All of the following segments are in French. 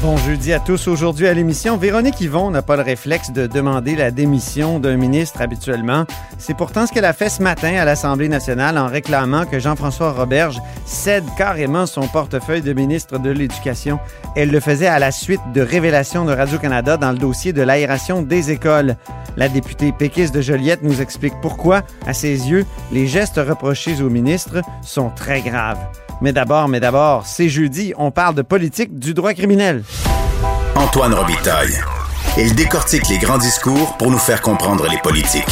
Bon jeudi à tous. Aujourd'hui à l'émission, Véronique Yvon n'a pas le réflexe de demander la démission d'un ministre habituellement. C'est pourtant ce qu'elle a fait ce matin à l'Assemblée nationale en réclamant que Jean-François Roberge cède carrément son portefeuille de ministre de l'Éducation. Elle le faisait à la suite de révélations de Radio-Canada dans le dossier de l'aération des écoles. La députée péquiste de Joliette nous explique pourquoi, à ses yeux, les gestes reprochés au ministre sont très graves. Mais d'abord, mais d'abord, c'est jeudi, on parle de politique du droit criminel. Antoine Robitaille. Il décortique les grands discours pour nous faire comprendre les politiques.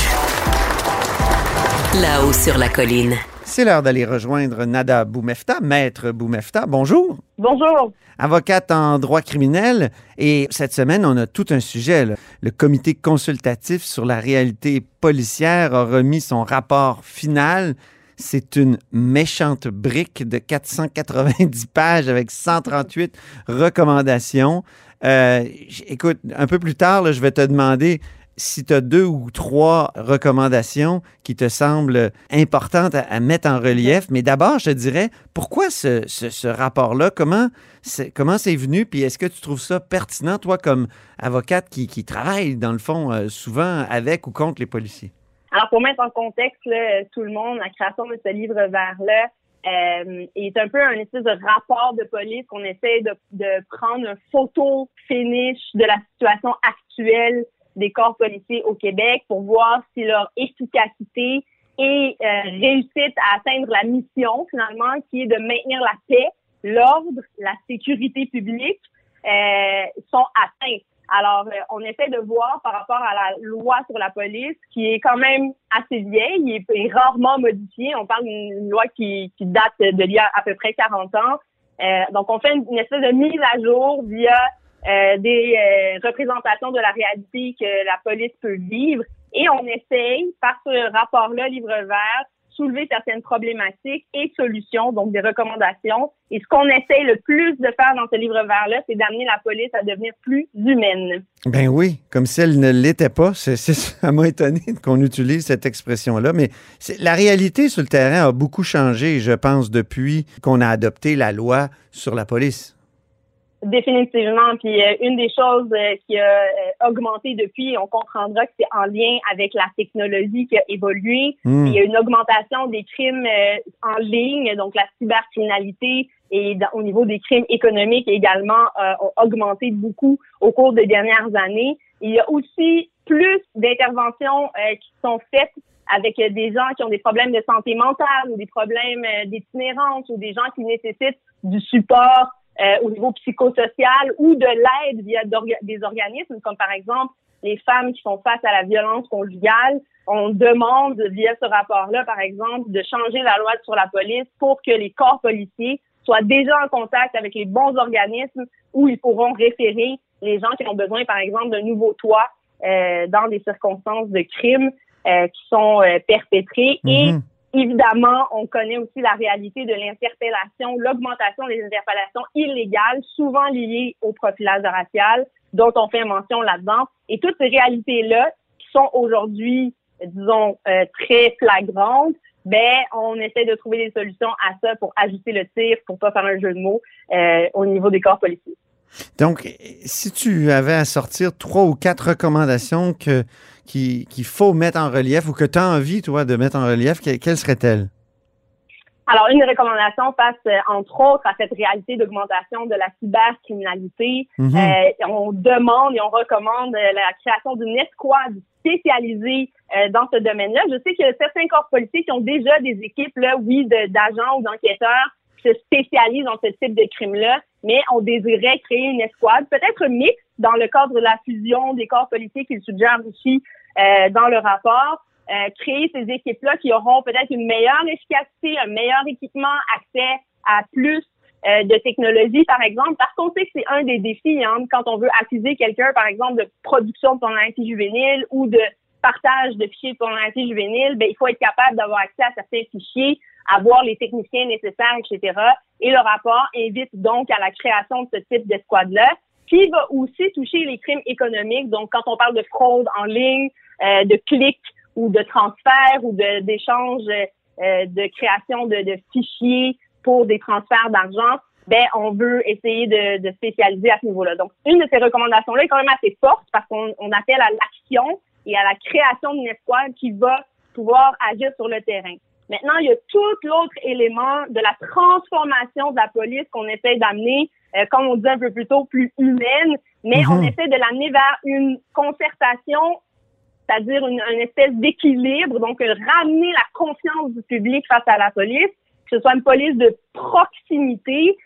Là-haut sur la colline. C'est l'heure d'aller rejoindre Nada Boumefta, maître Boumefta. Bonjour. Bonjour. Avocate en droit criminel. Et cette semaine, on a tout un sujet. là. Le comité consultatif sur la réalité policière a remis son rapport final. C'est une méchante brique de 490 pages avec 138 recommandations. Euh, écoute, un peu plus tard, je vais te demander si tu as deux ou trois recommandations qui te semblent importantes à, mettre en relief. Mais d'abord, je te dirais, pourquoi ce, rapport-là? Comment c'est, comment c'est venu? Puis est-ce que tu trouves ça pertinent, toi, comme avocate qui, qui travaille, dans le fond, euh, souvent avec ou contre les policiers? Alors, pour mettre en contexte là, tout le monde, la création de ce livre vert-là euh, est un peu un espèce de rapport de police qu'on essaie de, de prendre une photo finish de la situation actuelle des corps policiers au Québec pour voir si leur efficacité et euh, réussite à atteindre la mission, finalement, qui est de maintenir la paix, l'ordre, la sécurité publique, euh, sont atteints. Alors, euh, on essaie de voir par rapport à la loi sur la police, qui est quand même assez vieille et, rarement modifiée. On parle d'une loi qui, qui date de l'il y a à peu près 40 ans. Euh, donc, on fait une, une espèce de mise à jour via euh, des euh, représentations de la réalité que la police peut vivre. Et on essaye, par ce rapport-là, Livre vert, soulever certaines problématiques et solutions, donc des recommandations. Et ce qu'on essaye le plus de faire dans ce livre vert-là, c'est d'amener la police à devenir plus humaine. Ben oui, comme si elle ne l'était pas. C'est, ça m'a étonné qu'on utilise cette expression-là. Mais la réalité sur le terrain a beaucoup changé, je pense, depuis qu'on a adopté la loi sur la police. Définitivement. Puis euh, une des choses euh, qui a euh, augmenté depuis, on comprendra que c'est en lien avec la technologie qui a évolué. Hmm. Il y a une augmentation des crimes euh, en ligne, donc la cybercriminalité et au niveau des crimes économiques également euh, ont augmenté beaucoup au cours des dernières années. Il y a aussi plus d'interventions euh, qui sont faites avec des gens qui ont des problèmes de santé mentale ou des problèmes d'itinérance ou des gens qui nécessitent du support euh, au niveau psychosocial ou de l'aide via des organismes comme par exemple les femmes qui font face à la violence conjugale. On demande via ce rapport-là, par exemple, de changer la loi sur la police pour que les corps policiers soient déjà en contact avec les bons organismes où ils pourront référer les gens qui ont besoin, par exemple, d'un nouveau toit euh, dans des circonstances de crimes euh, qui sont euh, perpétrés. Et Mhm. Évidemment, on connaît aussi la réalité de l'interpellation, l'augmentation des interpellations illégales, souvent liées au profilage racial, dont on fait mention là-dedans. Et toutes ces réalités-là, qui sont aujourd'hui, disons, euh, très flagrantes, ben, on essaie de trouver des solutions à ça pour ajuster le tir, pour pas faire un jeu de mots euh, au niveau des corps policiers. Donc, si tu avais à sortir trois ou quatre recommandations que, qui- qu'il faut mettre en relief ou que tu as envie, toi, de mettre en relief, que- quelles seraient-elles? Alors, une recommandation passe, euh, entre autres, à cette réalité d'augmentation de la cybercriminalité. Mhm. Euh, on demande et on recommande euh, la création d'une escouade spécialisée dans ce domaine-là. Je sais qu'il y a certains corps policiers qui ont déjà des équipes, là, oui, d'agents ou d'enquêteurs se spécialisent dans ce type de crime-là, mais on désirait créer une escouade, peut-être mixte dans le cadre de la fusion des corps policiers qu'ils suggèrent aussi euh, dans le rapport. Euh, créer ces équipes-là qui auront peut-être une meilleure efficacité, un meilleur équipement, accès à plus euh, de technologie, par exemple, sait que c'est un des défis hein, quand on veut accuser quelqu'un, par exemple, de production de pornographie juvénile ou de partage de fichiers de pornographie juvénile, ben, il faut être capable d'avoir accès à certains fichiers. avoir les techniciens nécessaires, etc. Et le rapport invite donc à la création de ce type d'escouade-là, qui va aussi toucher les crimes économiques. Donc, quand on parle de fraude en ligne, euh, de clics ou de transferts ou d'échanges euh, de création de, de, fichiers pour des transferts d'argent, ben on veut essayer de, de spécialiser à ce niveau-là. Donc, une de ces recommandations-là est quand même assez forte parce qu'on on appelle à l'action et à la création d'une escouade qui va pouvoir agir sur le terrain. Maintenant, il y a tout l'autre élément de la transformation de la police qu'on essaie d'amener, euh, comme on disait un peu plus tôt, plus humaine, mais on mhm. essaie de l'amener vers une concertation, c'est-à-dire une, une, espèce d'équilibre, donc ramener la confiance du public face à la police, que ce soit une police de proximité,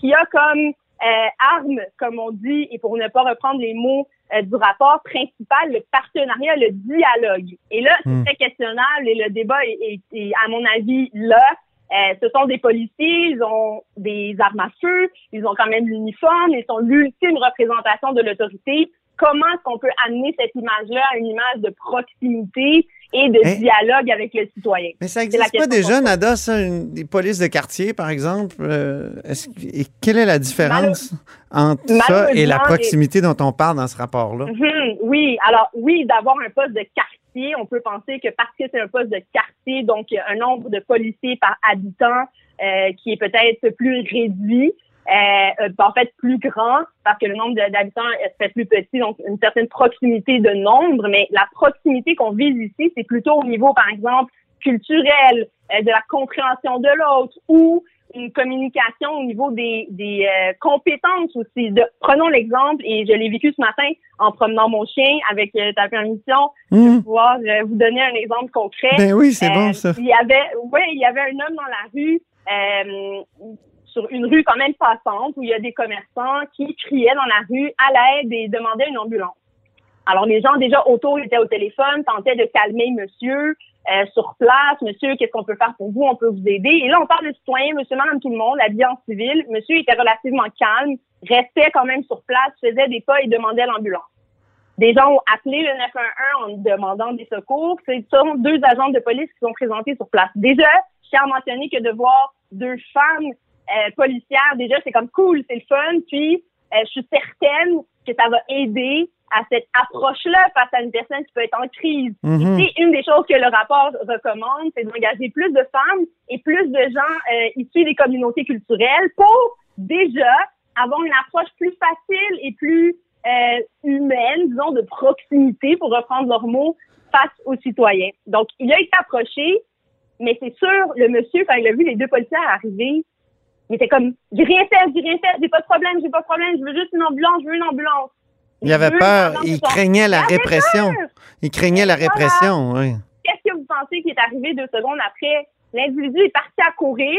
qui a comme euh, arme, comme on dit, et pour ne pas reprendre les mots euh, du rapport principal, le partenariat, le dialogue. Et là, c'est hmm. très questionnable et le débat est, à mon avis, là. Euh, ce sont des policiers, ils ont des armes à feu, ils ont quand même l'uniforme, ils sont l'ultime représentation de l'autorité. Comment est-ce qu'on peut amener cette image-là à une image de proximité? Et de dialogue avec le citoyen. Mais ça n'existe pas déjà, Nada, ça, une, des polices de quartier, par exemple? Euh, et quelle est la différence entre ça et la proximité dont on parle dans ce rapport-là? Mhm, oui, alors oui, d'avoir un poste de quartier, on peut penser que parce que c'est un poste de quartier, donc un nombre de policiers par habitant euh, qui est peut-être plus réduit, euh, en fait plus grand parce que le nombre d'habitants fait plus petit, donc une certaine proximité de nombre, mais la proximité qu'on vise ici, c'est plutôt au niveau, par exemple, culturel, euh, de la compréhension de l'autre ou une communication au niveau des, des euh, compétences aussi. De, prenons l'exemple, et je l'ai vécu ce matin en promenant mon chien avec euh, ta permission, de mmh. pouvoir vous donner un exemple concret. Ben oui, c'est bon ça. Il y avait, ouais, il y avait un homme dans la rue sur une rue quand même passante où il y a des commerçants qui criaient dans la rue à l'aide et demandaient une ambulance. Alors les gens déjà autour étaient au téléphone, tentaient de calmer monsieur euh, sur place. Monsieur, qu'est-ce qu'on peut faire pour vous? On peut vous aider. Et là, on parle de citoyens, monsieur, madame, tout le monde, habillé en civil. Monsieur était relativement calme, restait quand même sur place, faisait des pas et demandait l'ambulance. Des gens ont appelé le 911 en demandant des secours. Ce sont deux agents de police qui sont présentés sur place. Déjà, je tiens que de voir deux femmes euh, policière, déjà, c'est comme cool, c'est le fun. Puis, euh, je suis certaine que ça va aider à cette approche-là face à une personne qui peut être en crise. Mm une des choses que le rapport recommande, c'est d'engager plus de femmes et plus de gens euh, issus des communautés culturelles pour déjà avoir une approche plus facile et plus euh, humaine, disons, de proximité, pour reprendre leurs mots, face aux citoyens. Donc, il a été approché, mais c'est sûr, le monsieur, quand il a vu les deux policiers arriver, il était comme, j'ai rien fait, j'ai rien fait, j'ai pas de problème, j'ai pas de problème, je veux juste une ambulance, je veux une ambulance. Il avait peur, il craignait la répression. Il craignait la répression, oui. Qu'est-ce que vous pensez qui est arrivé deux secondes après? L'individu est parti à courir,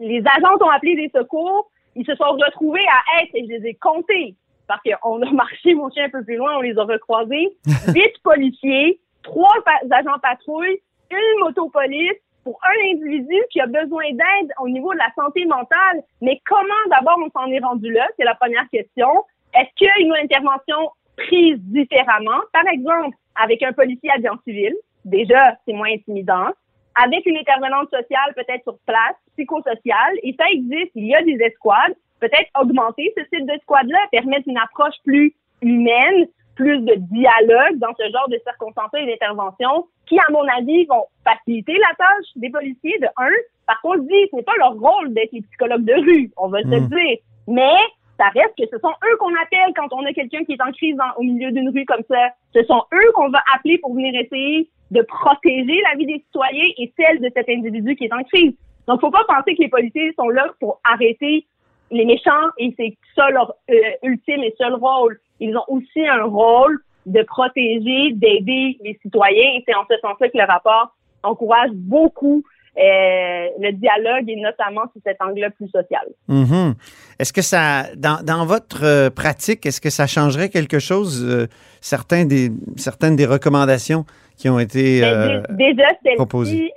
les agents ont appelé des secours, ils se sont retrouvés à être, et je les ai comptés, parce qu'on a marché, mon chien, un peu plus loin, on les a recroisés, huit policiers, trois agents patrouilles, une motopolice, pour un individu qui a besoin d'aide au niveau de la santé mentale. Mais comment d'abord on s'en est rendu là? C'est la première question. Est-ce qu'il y a une intervention prise différemment? Par exemple, avec un policier habillé en civil. Déjà, c'est moins intimidant. Avec une intervenante sociale peut-être sur place, psychosociale. Et ça existe. Il y a des escouades. Peut-être augmenter ce type d'escouade-là, permettre une approche plus humaine, plus de dialogue dans ce genre de circonstances et d'intervention qui, à mon avis, vont faciliter la tâche des policiers, de un. Par contre, dit, ce n'est pas leur rôle d'être les psychologues de rue, on va se hmm. dire. Mais ça reste que ce sont eux qu'on appelle quand on a quelqu'un qui est en crise au milieu d'une rue comme ça. Ce sont eux qu'on va appeler pour venir essayer de protéger la vie des citoyens et celle de cet individu qui est en crise. Donc, faut pas penser que les policiers sont là pour arrêter les méchants et c'est ça leur euh, ultime et seul rôle ils ont aussi un rôle de protéger, d'aider les citoyens. Et c'est en ce sens-là que le rapport encourage beaucoup euh, le dialogue et notamment sur cet angle plus social. Mm-hmm. Est-ce que ça, dans, dans votre euh, pratique, est-ce que ça changerait quelque chose, euh, certains des, certaines des recommandations qui ont été ben, déjà celle-ci,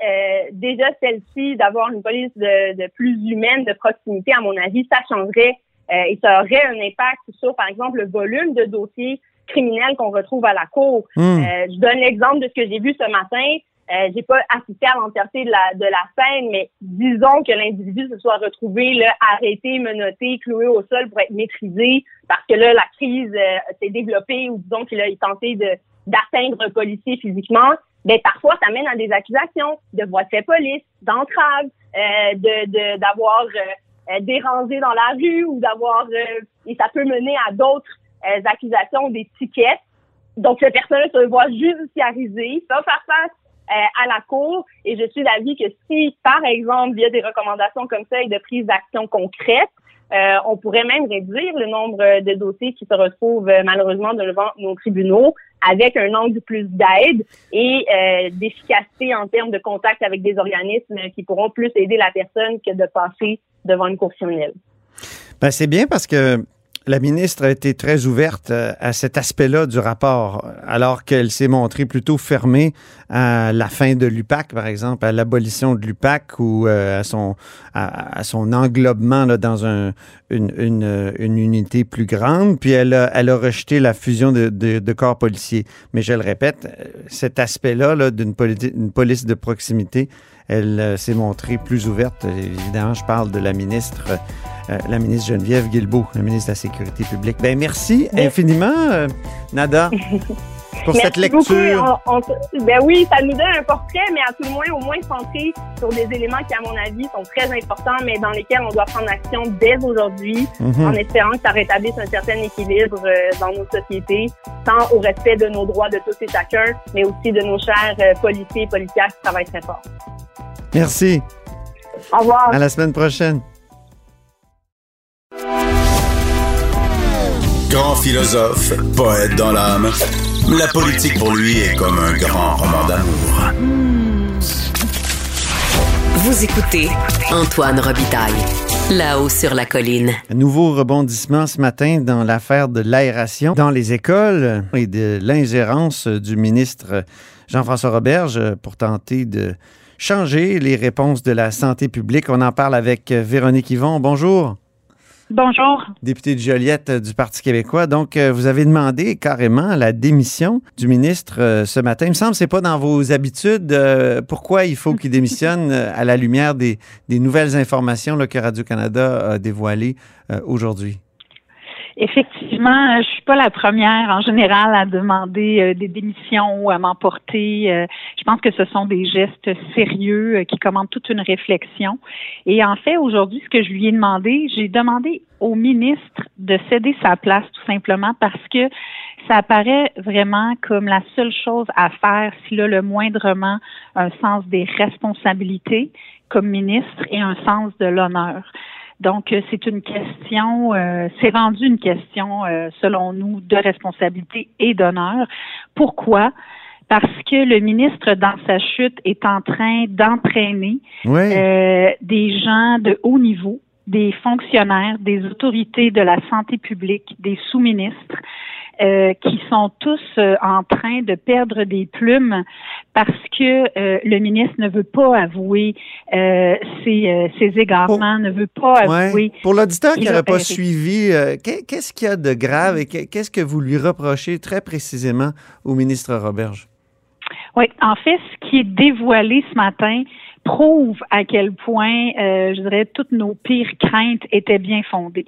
déjà celle-ci d'avoir une police de, de, plus humaine, de proximité, à mon avis, ça changerait euh, et ça aurait un impact sur, par exemple, le volume de dossiers criminels qu'on retrouve à la cour. Hmm. Euh, je donne l'exemple de ce que j'ai vu ce matin. euh, j'ai pas assisté à l'entièreté de la de la scène, mais disons que l'individu se soit retrouvé là, arrêté, menotté, cloué au sol pour être maîtrisé parce que là la crise euh, s'est développée ou disons qu'il a tenté de d'atteindre un policier physiquement. Ben parfois ça mène à des accusations de voie de fait police, d'entrave, euh, de d'avoir euh, dérangé dans la rue ou d'avoir et ça peut mener à d'autres accusations, des tickets. Donc, le personnel se voit judiciarisé, va faire face euh, à la Cour et je suis d'avis que si, par exemple, via des recommandations comme ça et de prise d'action concrète, euh, on pourrait même réduire le nombre de dossiers qui se retrouvent euh, malheureusement devant nos tribunaux avec un angle plus d'aide et d'efficacité en termes de contact avec des organismes qui pourront plus aider la personne que de passer devant une cour criminelle. Ben, c'est bien parce que la ministre a été très ouverte euh, à cet aspect-là du rapport, alors qu'elle s'est montrée plutôt fermée à la fin de l'UPAC, par exemple, à l'abolition de l'UPAC ou euh, à, son, à, son englobement dans un, une, une, une, unité plus grande. Puis elle a, elle a rejeté la fusion de, corps policiers. Mais je le répète, euh, cet aspect-là -là, d'une police de proximité, elle s'est montrée plus ouverte. Évidemment, je parle de la ministre euh, la ministre Geneviève Guilbeault, la ministre de la Sécurité publique. Ben, merci infiniment, euh, Nada. pour cette lecture. ben oui, ça nous donne un portrait, mais à tout le moins, au moins centré sur des éléments qui, à mon avis, sont très importants, mais dans lesquels on doit prendre action dès aujourd'hui, mhm. en espérant que ça rétablisse un certain équilibre euh, dans nos sociétés, tant au respect de nos droits de tous et chacun, mais aussi de nos chers policiers et policières qui travaillent très fort. Merci. Au revoir. À la semaine prochaine. Grand philosophe, poète dans l'âme, la politique pour lui est comme un grand roman d'amour. Vous écoutez Antoine Robitaille, là-haut sur la colline. Un nouveau rebondissement ce matin dans l'affaire de l'aération dans les écoles et de l'ingérence du ministre Jean-François Roberge pour tenter de changer les réponses de la santé publique. On en parle avec Véronique Yvon. Bonjour. Bonjour. Député de Joliette euh, du Parti québécois. Donc, euh, vous avez demandé carrément la démission du ministre euh, ce matin. Il me semble que ce n'est pas dans vos habitudes. pourquoi il faut qu'il démissionne à la lumière des, nouvelles informations que Radio-Canada a dévoilées aujourd'hui? Effectivement, je suis pas la première en général à demander euh, des démissions ou à m'emporter. Euh, je pense que ce sont des gestes sérieux euh, qui commandent toute une réflexion. Et en fait, aujourd'hui, ce que je lui ai demandé, j'ai demandé au ministre de céder sa place tout simplement parce que ça apparaît vraiment comme la seule chose à faire s'il a le moindrement un sens des responsabilités comme ministre et un sens de l'honneur. Donc, euh, c'est une question, euh, c'est rendu une question, euh, selon nous, de responsabilité et d'honneur. Pourquoi? Parce que le ministre, dans sa chute, est en train d'entraîner des gens de haut niveau, des fonctionnaires, des autorités de la santé publique, des sous-ministres, euh, qui sont tous euh, en train de perdre des plumes parce que euh, le ministre ne veut pas avouer ses, ses, égarements, ne veut pas avouer. Pour l'auditeur qui n'aurait pas suivi, qu'est-ce qu'il y a de grave et qu'est-ce que vous lui reprochez très précisément au ministre Roberge? Oui, en fait, ce qui est dévoilé ce matin prouve à quel point, je dirais, toutes nos pires craintes étaient bien fondées.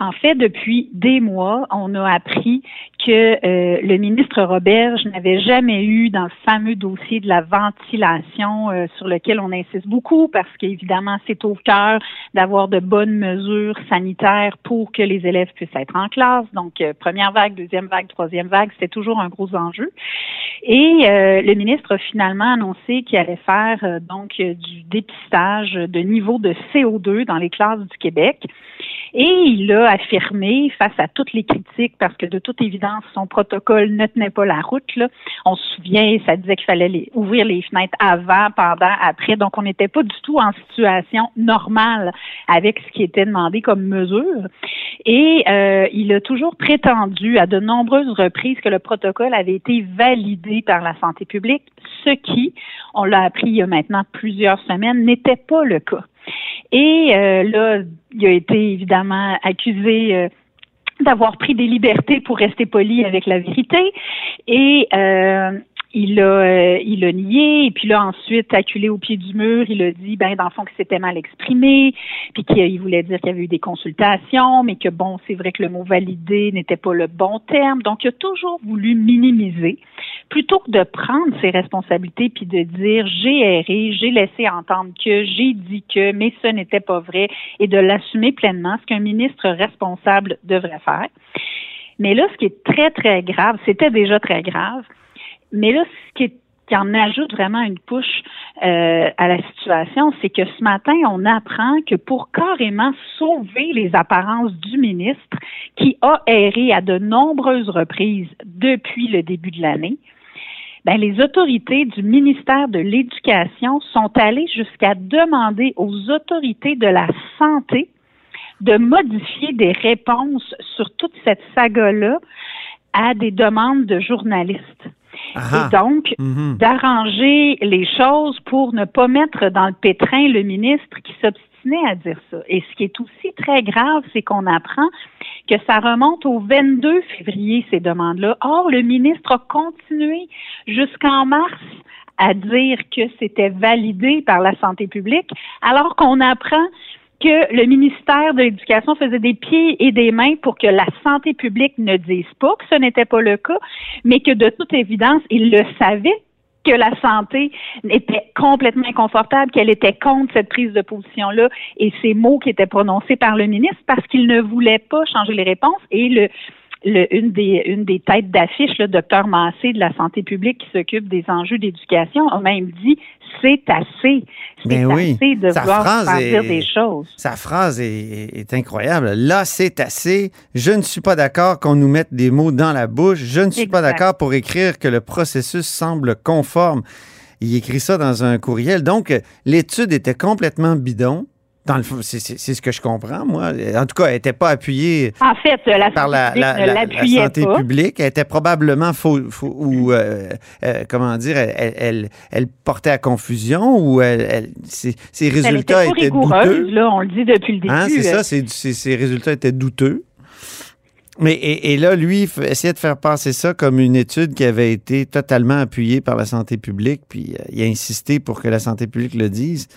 En fait, depuis des mois, on a appris que euh, le ministre Roberge n'avait jamais eu dans le fameux dossier de la ventilation euh, sur lequel on insiste beaucoup parce qu'évidemment, c'est au cœur d'avoir de bonnes mesures sanitaires pour que les élèves puissent être en classe. Donc, euh, première vague, deuxième vague, troisième vague, c'est toujours un gros enjeu. Et le ministre a finalement annoncé qu'il allait faire donc du dépistage de niveau de CO2 dans les classes du Québec. Et il a affirmé, face à toutes les critiques, parce que de toute évidence, son protocole ne tenait pas la route. Là. On se souvient, ça disait qu'il fallait ouvrir les fenêtres avant, pendant, après. Donc, on n'était pas du tout en situation normale avec ce qui était demandé comme mesure. Et euh, il a toujours prétendu à de nombreuses reprises que le protocole avait été validé par la santé publique, ce qui, on l'a appris il y a maintenant plusieurs semaines, n'était pas le cas. Et euh, là, il a été évidemment accusé euh, d'avoir pris des libertés pour rester poli avec la vérité. Euh, il a, euh, il a nié, et puis là, ensuite, acculé au pied du mur, il a dit, ben, dans le fond, que c'était mal exprimé, puis qu'il voulait dire qu'il y avait eu des consultations, mais que bon, c'est vrai que le mot validé n'était pas le bon terme. Donc, il a toujours voulu minimiser, plutôt que de prendre ses responsabilités puis de dire, j'ai erré, j'ai laissé entendre que, j'ai dit que, mais ce n'était pas vrai, et de l'assumer pleinement, ce qu'un ministre responsable devrait faire. Mais là, ce qui est très, très grave, c'était déjà très grave, mais là, ce qui, en ajoute vraiment une couche euh, à la situation, c'est que ce matin, on apprend que pour carrément sauver les apparences du ministre, qui a erré à de nombreuses reprises depuis le début de l'année, ben, les autorités du ministère de l'Éducation sont allées jusqu'à demander aux autorités de la santé de modifier des réponses sur toute cette saga-là à des demandes de journalistes. Et donc, mhm. d'arranger les choses pour ne pas mettre dans le pétrin le ministre qui s'obstinait à dire ça. Et ce qui est aussi très grave, c'est qu'on apprend que ça remonte au 22 février, ces demandes-là. Or, le ministre a continué jusqu'en mars à dire que c'était validé par la santé publique, alors qu'on apprend que le ministère de l'Éducation faisait des pieds et des mains pour que la santé publique ne dise pas que ce n'était pas le cas, mais que de toute évidence, il le savait que la santé était complètement inconfortable, qu'elle était contre cette prise de position-là et ces mots qui étaient prononcés par le ministre parce qu'il ne voulait pas changer les réponses. Et le, une, des, une des têtes d'affiche, le docteur Massé de la santé publique qui s'occupe des enjeux d'éducation, a même dit c'est assez. C'est ben assez de vouloir dire des choses. Sa phrase est, incroyable. Là, c'est assez. Je ne suis pas d'accord qu'on nous mette des mots dans la bouche. Je ne suis pas d'accord pour écrire que le processus semble conforme. Il écrit ça dans un courriel. Donc, l'étude était complètement bidon. Dans le c'est, ce que je comprends, moi. En tout cas, elle n'était pas appuyée en fait, la par la, santé publique. Elle était probablement faux, ou euh, euh, comment dire, elle, elle, portait à confusion ou elle, ses, résultats étaient douteux. Là, on le dit depuis le début. Hein, c'est ça, ses, résultats étaient douteux. Mais et, là, lui, il essayait de faire passer ça comme une étude qui avait été totalement appuyée par la santé publique, puis euh, il a insisté pour que la santé publique le dise.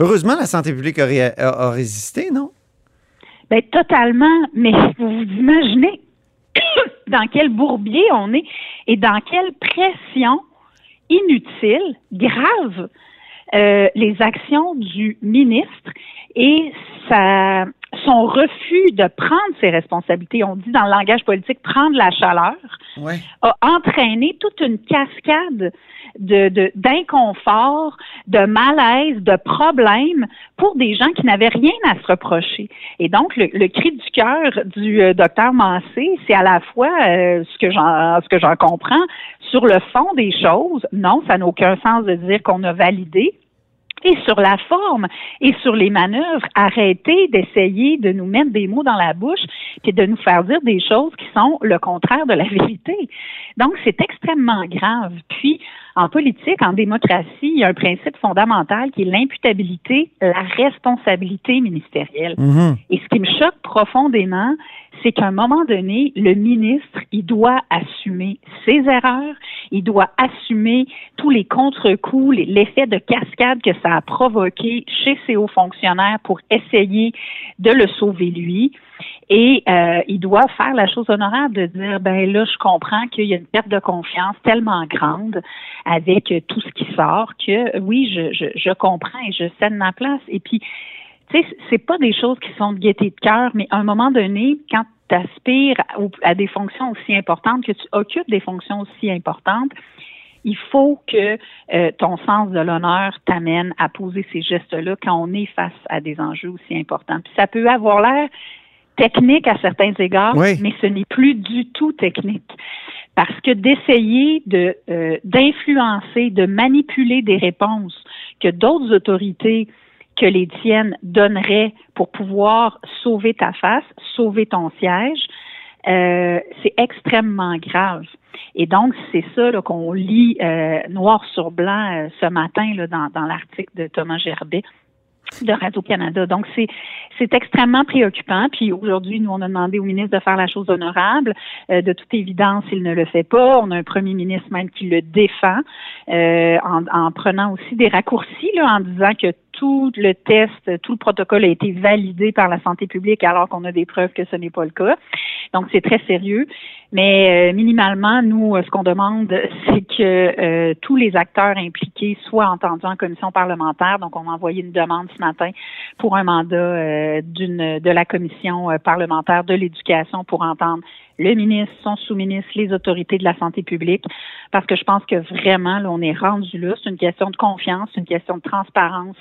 Heureusement, la santé publique a, résisté, non? Bien, totalement. Mais vous vous imaginez dans quel bourbier on est et dans quelle pression inutile, grave, euh, les actions du ministre et sa, son refus de prendre ses responsabilités, on dit dans le langage politique prendre la chaleur, a entraîné toute une cascade de d'inconfort, de, malaise, de problèmes pour des gens qui n'avaient rien à se reprocher. Et donc le, cri du cœur du euh, docteur Massé, c'est à la fois euh, ce que j'en ce que j'en comprends sur le fond des choses. Non, ça n'a aucun sens de dire qu'on a validé et sur la forme et sur les manœuvres, arrêtez d'essayer de nous mettre des mots dans la bouche et de nous faire dire des choses qui sont le contraire de la vérité. Donc, c'est extrêmement grave. Puis, en politique, en démocratie, il y a un principe fondamental qui est l'imputabilité, la responsabilité ministérielle. Mm-hmm. Et ce qui me choque profondément, c'est qu'à un moment donné, le ministre, il doit assumer ses erreurs, il doit assumer tous les contre-coups, l'effet de cascade que ça a provoqué chez ses hauts fonctionnaires pour essayer de le sauver lui. Et euh, il doit faire la chose honorable de dire ben là, je comprends qu'il y a une perte de confiance tellement grande avec tout ce qui sort que oui, je, je, je comprends et je cède ma place. Et puis tu sais, c'est pas des choses qui sont de gaieté de cœur, mais à un moment donné, quand aspires à, des fonctions aussi importantes, que tu occupes des fonctions aussi importantes, il faut que euh, ton sens de l'honneur t'amène à poser ces gestes-là quand on est face à des enjeux aussi importants. Puis ça peut avoir l'air technique à certains égards, mais ce n'est plus du tout technique. Parce que d'essayer de euh, d'influencer, de manipuler des réponses que d'autres autorités que les tiennes donneraient pour pouvoir sauver ta face, sauver ton siège, euh, c'est extrêmement grave. Et donc, c'est ça qu'on lit euh, noir sur blanc euh, ce matin là, dans, dans l'article de Thomas Gerbet de Radio-Canada. Donc, c'est c'est extrêmement préoccupant. Puis aujourd'hui, nous, on a demandé au ministre de faire la chose honorable. Euh, de toute évidence, il ne le fait pas. On a un premier ministre même qui le défend euh, en, en, prenant aussi des raccourcis là, en disant que tout le test, tout le protocole a été validé par la santé publique alors qu'on a des preuves que ce n'est pas le cas. Donc, c'est très sérieux. Mais euh, minimalement, nous, ce qu'on demande, c'est que euh, tous les acteurs impliqués soient entendus en commission parlementaire. Donc, on a envoyé une demande ce matin pour un mandat euh, d'une de la commission parlementaire de l'éducation pour entendre le ministre, son sous-ministre, les autorités de la santé publique, parce que je pense que vraiment, là, on est rendu là. C'est une question de confiance, une question de transparence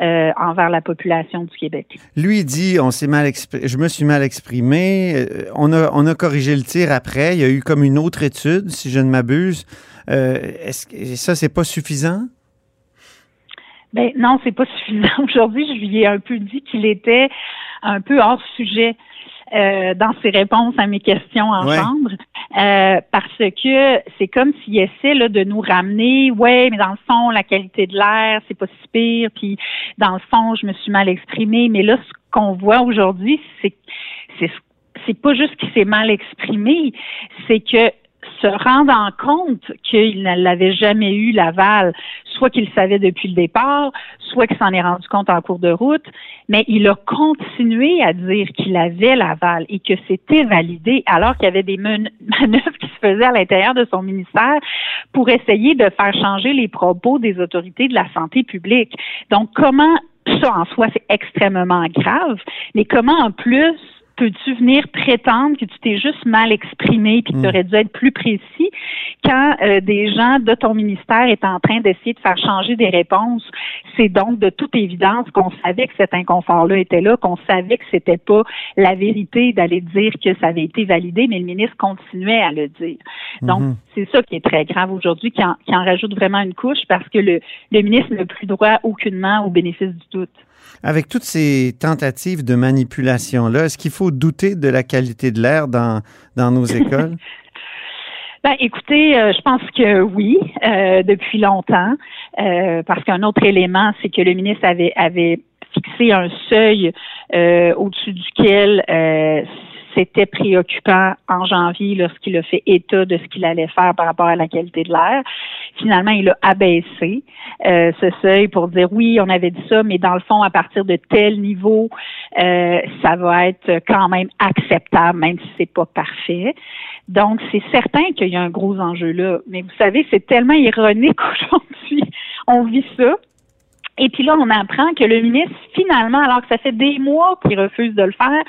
euh, envers la population du Québec. Lui dit, on s'est mal je me suis mal exprimé. Euh, on a, on a corrigé le tir après. Il y a eu comme une autre étude, si je ne m'abuse. Euh, est-ce que ça, c'est pas suffisant? Ben non, c'est pas suffisant. Aujourd'hui, je lui ai un peu dit qu'il était un peu hors sujet. Euh, dans ses réponses à mes questions en chambre, euh, parce que c'est comme s'il essaie là, de nous ramener, ouais, mais dans le fond, la qualité de l'air, c'est pas si pire, puis dans le fond, je me suis mal exprimée, mais là, ce qu'on voit aujourd'hui, c'est c'est c'est pas juste qu'il s'est mal exprimé, c'est que se rendre compte qu'il ne l'avait jamais eu, l'aval, soit qu'il savait depuis le départ, soit qu'il s'en est rendu compte en cours de route, mais il a continué à dire qu'il avait l'aval et que c'était validé alors qu'il y avait des manœuvres qui se faisaient à l'intérieur de son ministère pour essayer de faire changer les propos des autorités de la santé publique. Donc, comment ça en soi, c'est extrêmement grave, mais comment en plus peux-tu venir prétendre que tu t'es juste mal exprimé puis que tu aurais dû être plus précis quand euh, des gens de ton ministère étaient en train d'essayer de faire changer des réponses? C'est donc de toute évidence qu'on savait que cet inconfort-là était là, qu'on savait que c'était pas la vérité d'aller dire que ça avait été validé, mais le ministre continuait à le dire. Donc, mhm. c'est ça qui est très grave aujourd'hui, qui en, qui en rajoute vraiment une couche parce que le, le ministre n'a plus droit aucunement au bénéfice du doute. Avec toutes ces tentatives de manipulation-là, est-ce qu'il faut douter de la qualité de l'air dans, dans nos écoles? Ben, écoutez, euh, je pense que oui, euh, depuis longtemps, euh, parce qu'un autre élément, c'est que le ministre avait, avait fixé un seuil au-dessus duquel c'était préoccupant en janvier lorsqu'il a fait état de ce qu'il allait faire par rapport à la qualité de l'air. Finalement, il a abaissé euh, ce seuil pour dire oui, on avait dit ça, mais dans le fond, à partir de tel niveau, euh, ça va être quand même acceptable, même si c'est pas parfait. Donc, c'est certain qu'il y a un gros enjeu là. Mais vous savez, c'est tellement ironique aujourd'hui. On vit ça. Et puis là, on apprend que le ministre, finalement, alors que ça fait des mois qu'il refuse de le faire,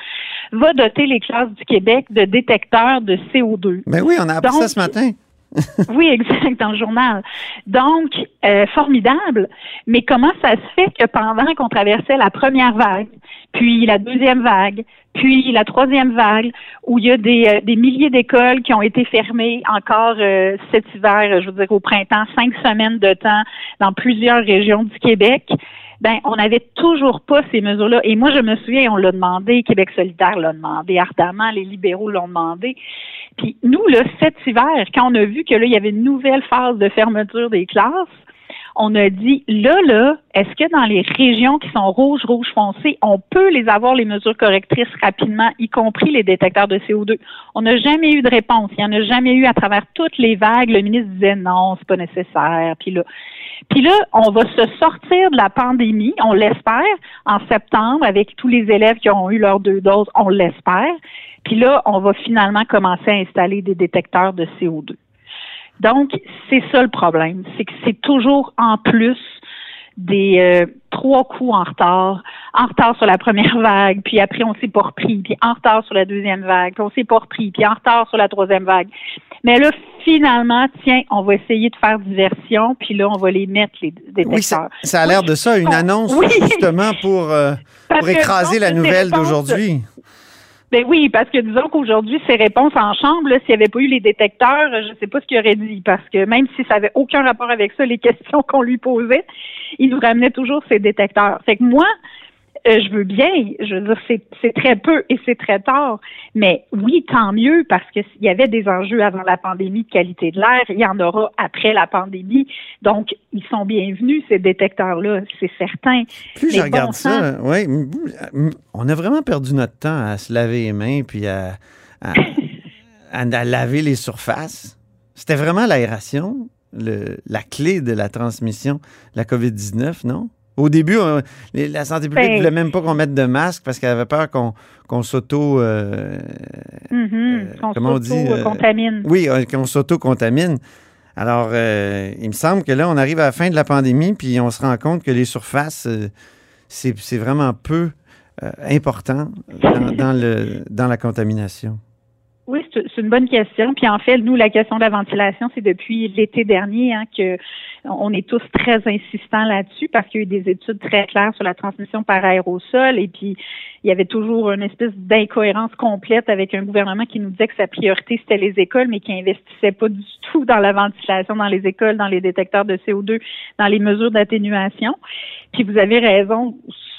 va doter les classes du Québec de détecteurs de CO2. Mais ben oui, on a appris ça ce matin. oui, exact, dans le journal. Donc, euh, formidable. Mais comment ça se fait que pendant qu'on traversait la première vague, puis la deuxième vague, puis la troisième vague, où il y a des, euh, des milliers d'écoles qui ont été fermées encore euh, cet hiver, je veux dire au printemps, cinq semaines de temps dans plusieurs régions du Québec, ben on n'avait toujours pas ces mesures-là. Et moi, je me souviens, on l'a demandé, Québec solidaire l'a demandé ardemment, les libéraux l'ont demandé. Puis nous, là, cet hiver, quand on a vu que là, il y avait une nouvelle phase de fermeture des classes, on a dit là, là, est-ce que dans les régions qui sont rouges, rouges foncées, on peut les avoir les mesures correctrices rapidement, y compris les détecteurs de CO2? On n'a jamais eu de réponse. Il n'y en a jamais eu à travers toutes les vagues. Le ministre disait non, c'est pas nécessaire. Puis là, puis là, on va se sortir de la pandémie, on l'espère, en septembre, avec tous les élèves qui ont eu leurs deux doses, on l'espère. Puis là, on va finalement commencer à installer des détecteurs de CO2. Donc, c'est ça le problème, c'est que c'est toujours en plus des euh, trois coups en retard, en retard sur la première vague, puis après on s'est pas repris, puis en retard sur la deuxième vague, puis on s'est pas repris, puis en retard sur la troisième vague. Mais là, finalement, tiens, on va essayer de faire diversion, puis là, on va les mettre, les détecteurs. Oui, ça, a l'air de ça, une annonce justement pour, euh, pour écraser la nouvelle d'aujourd'hui. Ben oui, parce que disons qu'aujourd'hui, ces réponses en chambre, s'il n'y avait pas eu les détecteurs, je ne sais pas ce qu'il aurait dit, parce que même si ça n'avait aucun rapport avec ça, les questions qu'on lui posait, il nous ramenait toujours ces détecteurs. Fait que moi, je veux bien. Je veux dire, c'est très peu et c'est très tard. Mais oui, tant mieux parce qu'il y avait des enjeux avant la pandémie de qualité de l'air. Il y en aura après la pandémie. Donc, ils sont bienvenus, ces détecteurs-là, c'est certain. Plus je regarde ça, oui, on a vraiment perdu notre temps à se laver les mains puis à, à laver les surfaces. C'était vraiment l'aération, la clé de la transmission de la COVID-19, non? Au début, la santé publique ne ben, voulait même pas qu'on mette de masque parce qu'elle avait peur qu'on s'auto. Euh, mm-hmm. euh, comment on dit euh, contamine. Oui, qu'on s'auto-contamine. Alors, il me semble que là, on arrive à la fin de la pandémie, puis on se rend compte que les surfaces, c'est vraiment peu important dans, le, dans la contamination. C'est une bonne question. Puis en fait, nous, la question de la ventilation, c'est depuis l'été dernier hein, que on est tous très insistants là-dessus parce qu'il y a eu des études très claires sur la transmission par aérosol et puis il y avait toujours une espèce d'incohérence complète avec un gouvernement qui nous disait que sa priorité c'était les écoles mais qui investissait pas du tout dans la ventilation dans les écoles, dans les détecteurs de CO2, dans les mesures d'atténuation. Puis vous avez raison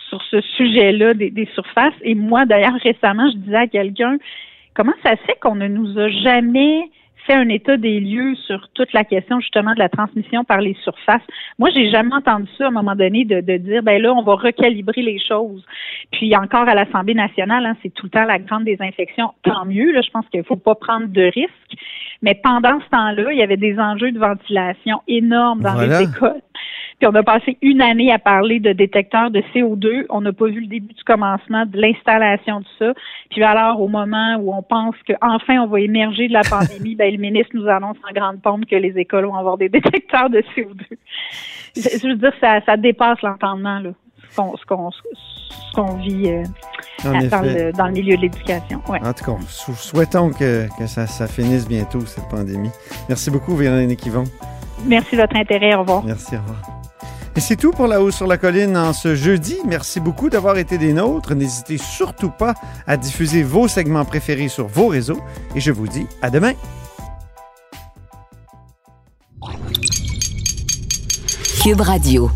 sur ce sujet-là des, des surfaces et moi d'ailleurs récemment je disais à quelqu'un Comment ça se fait qu'on ne nous a jamais fait un état des lieux sur toute la question justement de la transmission par les surfaces? Moi, j'ai jamais entendu ça à un moment donné de, dire ben là, on va recalibrer les choses. Puis encore à l'Assemblée nationale, hein, c'est tout le temps la grande désinfection. Tant mieux, là, je pense qu'il faut pas prendre de risques. Mais pendant ce temps-là, il y avait des enjeux de ventilation énormes dans les écoles. Puis on a passé une année à parler de détecteurs de CO2. On n'a pas vu le début du commencement de l'installation de ça. Puis alors, au moment où on pense qu'enfin on va émerger de la pandémie, ben, le ministre nous annonce en grande pompe que les écoles vont avoir des détecteurs de CO2. Je veux dire, ça, ça dépasse l'entendement, là, ce qu'on vit euh, dans, le, milieu de l'éducation. En tout cas, souhaitons que, que ça, ça, finisse bientôt, cette pandémie. Merci beaucoup, Véronique Yvon. Merci de votre intérêt. Au revoir. Merci, au revoir. Et c'est tout pour La Haut sur la Colline en ce jeudi. Merci beaucoup d'avoir été des nôtres. N'hésitez surtout pas à diffuser vos segments préférés sur vos réseaux. Et je vous dis à demain. Cube Radio.